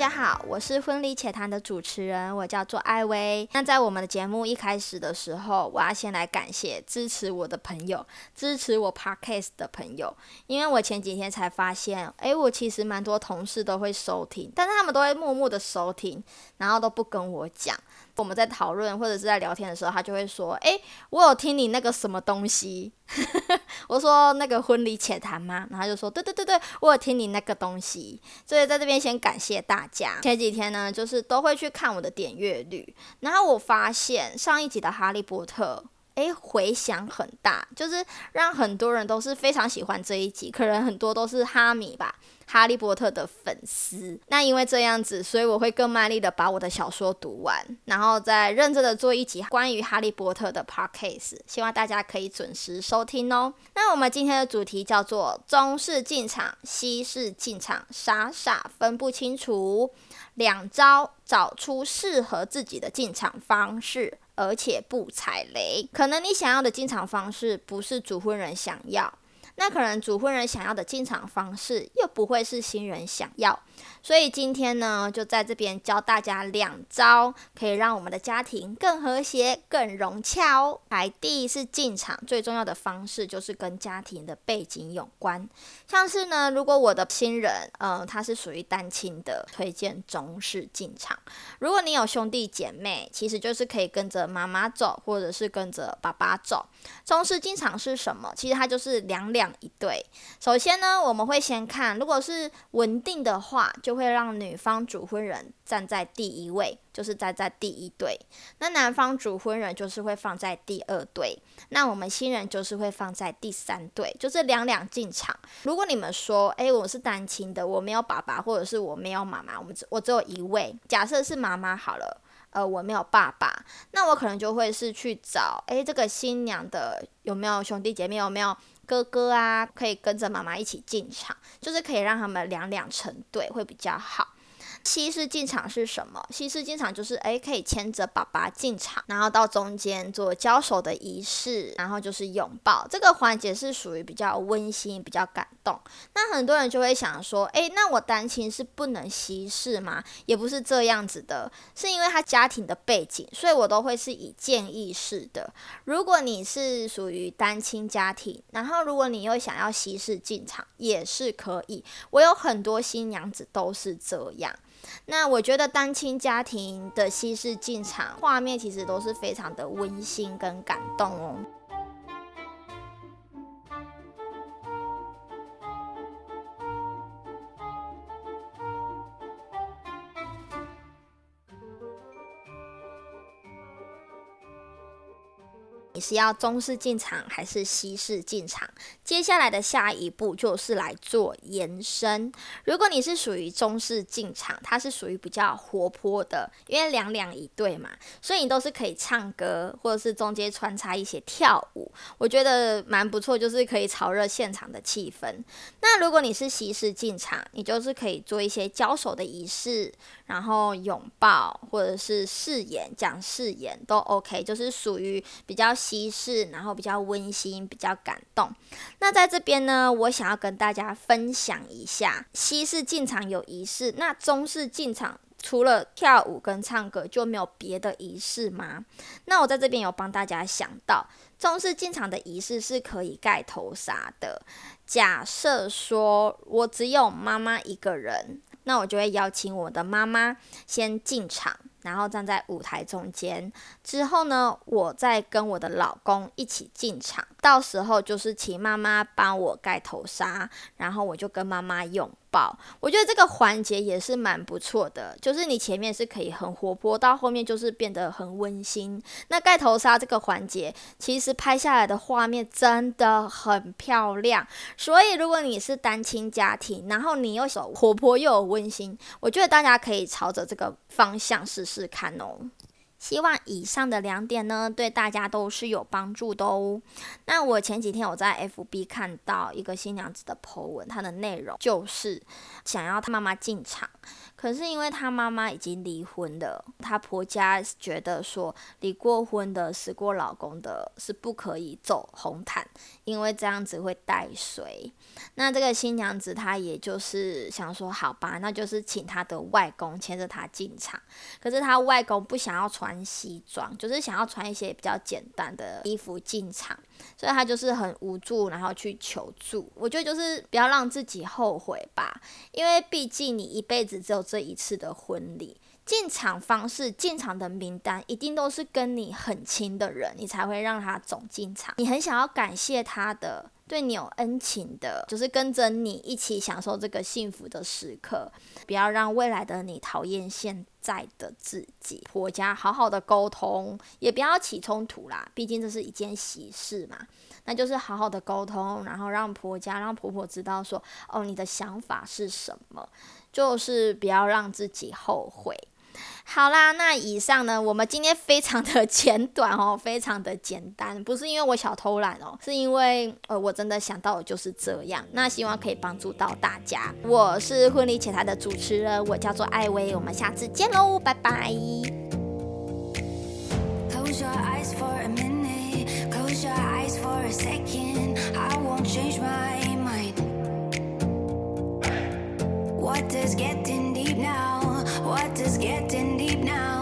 家好，我是婚礼且谈的主持人，我叫做艾薇。那在我们的节目一开始的时候，我要先来感谢支持我的朋友，支持我 podcast 的朋友。因为我前几天才发现，诶，我其实蛮多同事都会收听，但是他们都会默默的收听，然后都不跟我讲。我们在讨论或者是在聊天的时候，他就会说：“哎，我有听你那个什么东西。”我说：“那个婚礼浅谈吗？”然后就说：“对对对对，我有听你那个东西。”所以在这边先感谢大家。前几天呢，就是都会去看我的点阅率，然后我发现上一集的《哈利波特》。诶，回响很大，就是让很多人都是非常喜欢这一集，可能很多都是哈迷吧，哈利波特的粉丝。那因为这样子，所以我会更卖力的把我的小说读完，然后再认真的做一集关于哈利波特的 podcast，希望大家可以准时收听哦。那我们今天的主题叫做中式进场，西式进场，傻傻分不清楚，两招找出适合自己的进场方式。而且不踩雷，可能你想要的进场方式不是主婚人想要。那可能主婚人想要的进场方式又不会是新人想要，所以今天呢，就在这边教大家两招，可以让我们的家庭更和谐、更融洽哦。来，第一是进场最重要的方式就是跟家庭的背景有关，像是呢，如果我的新人，嗯，他是属于单亲的，推荐中式进场；如果你有兄弟姐妹，其实就是可以跟着妈妈走，或者是跟着爸爸走。中式进场是什么？其实它就是两两。一对，首先呢，我们会先看，如果是稳定的话，就会让女方主婚人站在第一位，就是站在第一对。那男方主婚人就是会放在第二对，那我们新人就是会放在第三对，就是两两进场。如果你们说，诶，我是单亲的，我没有爸爸，或者是我没有妈妈，我们只我只有一位，假设是妈妈好了。呃，我没有爸爸，那我可能就会是去找，诶，这个新娘的有没有兄弟姐妹，有没有哥哥啊，可以跟着妈妈一起进场，就是可以让他们两两成对会比较好。西式进场是什么？西式进场就是诶，可以牵着爸爸进场，然后到中间做交手的仪式，然后就是拥抱。这个环节是属于比较温馨、比较感动。那很多人就会想说，诶，那我单亲是不能西式吗？也不是这样子的，是因为他家庭的背景，所以我都会是以建议式的。如果你是属于单亲家庭，然后如果你又想要西式进场，也是可以。我有很多新娘子都是这样。那我觉得单亲家庭的西式进场画面，其实都是非常的温馨跟感动哦。是要中式进场还是西式进场？接下来的下一步就是来做延伸。如果你是属于中式进场，它是属于比较活泼的，因为两两一对嘛，所以你都是可以唱歌，或者是中间穿插一些跳舞，我觉得蛮不错，就是可以炒热现场的气氛。那如果你是西式进场，你就是可以做一些交手的仪式，然后拥抱或者是誓言讲誓言都 OK，就是属于比较。西式，然后比较温馨，比较感动。那在这边呢，我想要跟大家分享一下，西式进场有仪式，那中式进场除了跳舞跟唱歌就没有别的仪式吗？那我在这边有帮大家想到，中式进场的仪式是可以盖头纱的。假设说我只有妈妈一个人，那我就会邀请我的妈妈先进场。然后站在舞台中间，之后呢，我再跟我的老公一起进场。到时候就是请妈妈帮我盖头纱，然后我就跟妈妈拥抱。我觉得这个环节也是蛮不错的，就是你前面是可以很活泼，到后面就是变得很温馨。那盖头纱这个环节，其实拍下来的画面真的很漂亮。所以如果你是单亲家庭，然后你又手活泼又有温馨，我觉得大家可以朝着这个方向试试看哦。希望以上的两点呢，对大家都是有帮助的哦。那我前几天我在 FB 看到一个新娘子的 po 文，它的内容就是想要她妈妈进场，可是因为她妈妈已经离婚了，她婆家觉得说离过婚的、死过老公的是不可以走红毯，因为这样子会带水。那这个新娘子她也就是想说，好吧，那就是请她的外公牵着她进场，可是她外公不想要传。穿西装就是想要穿一些比较简单的衣服进场，所以他就是很无助，然后去求助。我觉得就是不要让自己后悔吧，因为毕竟你一辈子只有这一次的婚礼，进场方式、进场的名单一定都是跟你很亲的人，你才会让他走进场。你很想要感谢他的。对你有恩情的，就是跟着你一起享受这个幸福的时刻，不要让未来的你讨厌现在的自己。婆家好好的沟通，也不要起冲突啦，毕竟这是一件喜事嘛。那就是好好的沟通，然后让婆家、让婆婆知道说，哦，你的想法是什么，就是不要让自己后悔。好啦，那以上呢，我们今天非常的简短哦，非常的简单，不是因为我小偷懒哦，是因为呃，我真的想到的就是这样。那希望可以帮助到大家。我是婚礼前台的主持人，我叫做艾薇，我们下次见喽，拜拜。What is getting deep now? What is getting deep now?